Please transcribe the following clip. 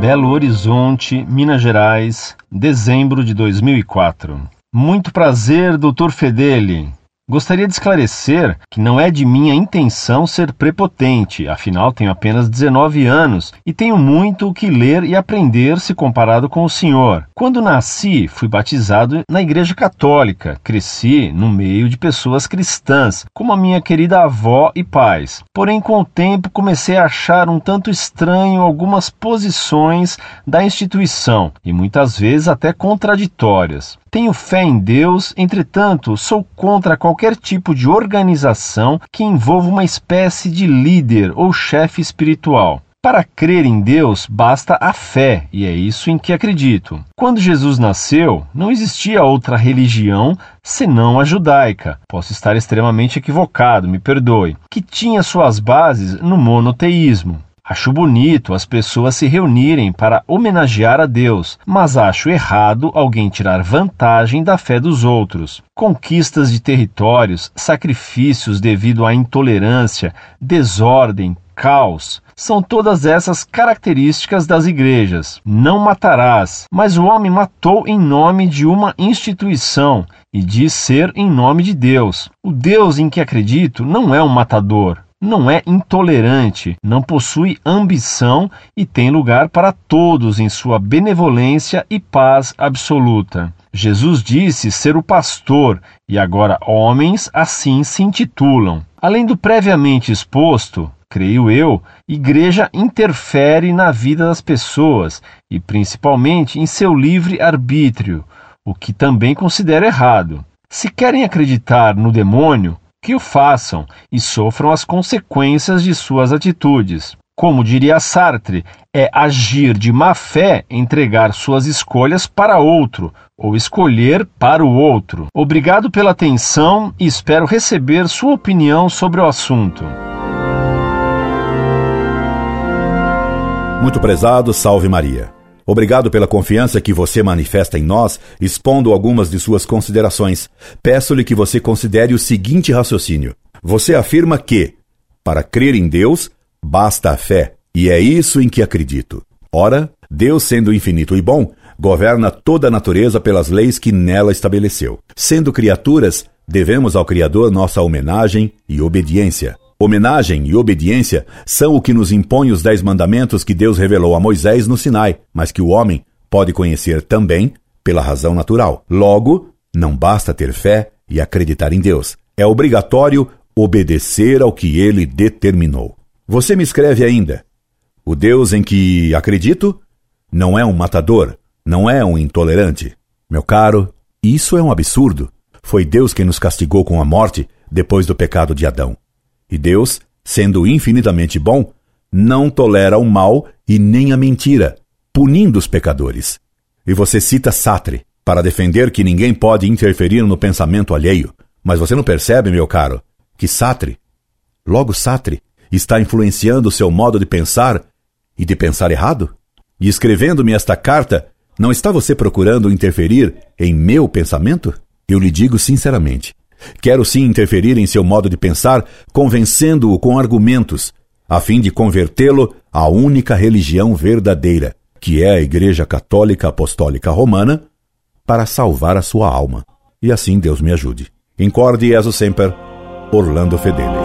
Belo Horizonte, Minas Gerais, dezembro de 2004. Muito prazer, Dr. Fedeli. Gostaria de esclarecer que não é de minha intenção ser prepotente, afinal tenho apenas 19 anos e tenho muito o que ler e aprender se comparado com o senhor. Quando nasci, fui batizado na Igreja Católica, cresci no meio de pessoas cristãs, como a minha querida avó e pais. Porém, com o tempo, comecei a achar um tanto estranho algumas posições da instituição e muitas vezes até contraditórias. Tenho fé em Deus, entretanto, sou contra qualquer tipo de organização que envolva uma espécie de líder ou chefe espiritual. Para crer em Deus basta a fé, e é isso em que acredito. Quando Jesus nasceu, não existia outra religião senão a judaica. Posso estar extremamente equivocado, me perdoe, que tinha suas bases no monoteísmo. Acho bonito as pessoas se reunirem para homenagear a Deus, mas acho errado alguém tirar vantagem da fé dos outros. Conquistas de territórios, sacrifícios devido à intolerância, desordem, caos. São todas essas características das igrejas. Não matarás, mas o homem matou em nome de uma instituição e diz ser em nome de Deus. O Deus em que acredito não é um matador, não é intolerante, não possui ambição e tem lugar para todos em sua benevolência e paz absoluta. Jesus disse ser o pastor e agora homens assim se intitulam. Além do previamente exposto, creio eu, igreja interfere na vida das pessoas e principalmente em seu livre arbítrio, o que também considero errado. Se querem acreditar no demônio, que o façam e sofram as consequências de suas atitudes. Como diria Sartre, é agir de má fé entregar suas escolhas para outro ou escolher para o outro. Obrigado pela atenção e espero receber sua opinião sobre o assunto. Muito prezado, salve Maria. Obrigado pela confiança que você manifesta em nós, expondo algumas de suas considerações. Peço-lhe que você considere o seguinte raciocínio. Você afirma que, para crer em Deus, basta a fé, e é isso em que acredito. Ora, Deus, sendo infinito e bom, governa toda a natureza pelas leis que nela estabeleceu. Sendo criaturas, devemos ao Criador nossa homenagem e obediência. Homenagem e obediência são o que nos impõe os dez mandamentos que Deus revelou a Moisés no Sinai, mas que o homem pode conhecer também pela razão natural. Logo, não basta ter fé e acreditar em Deus. É obrigatório obedecer ao que ele determinou. Você me escreve ainda: O Deus em que acredito não é um matador, não é um intolerante. Meu caro, isso é um absurdo. Foi Deus quem nos castigou com a morte depois do pecado de Adão. E Deus, sendo infinitamente bom, não tolera o mal e nem a mentira, punindo os pecadores. E você cita Sartre para defender que ninguém pode interferir no pensamento alheio. Mas você não percebe, meu caro, que Sartre, logo Sartre, está influenciando o seu modo de pensar e de pensar errado? E escrevendo-me esta carta, não está você procurando interferir em meu pensamento? Eu lhe digo sinceramente, Quero sim interferir em seu modo de pensar, convencendo-o com argumentos, a fim de convertê-lo à única religião verdadeira, que é a Igreja Católica Apostólica Romana, para salvar a sua alma. E assim Deus me ajude. Incorde Jesus Semper, Orlando Fedeli.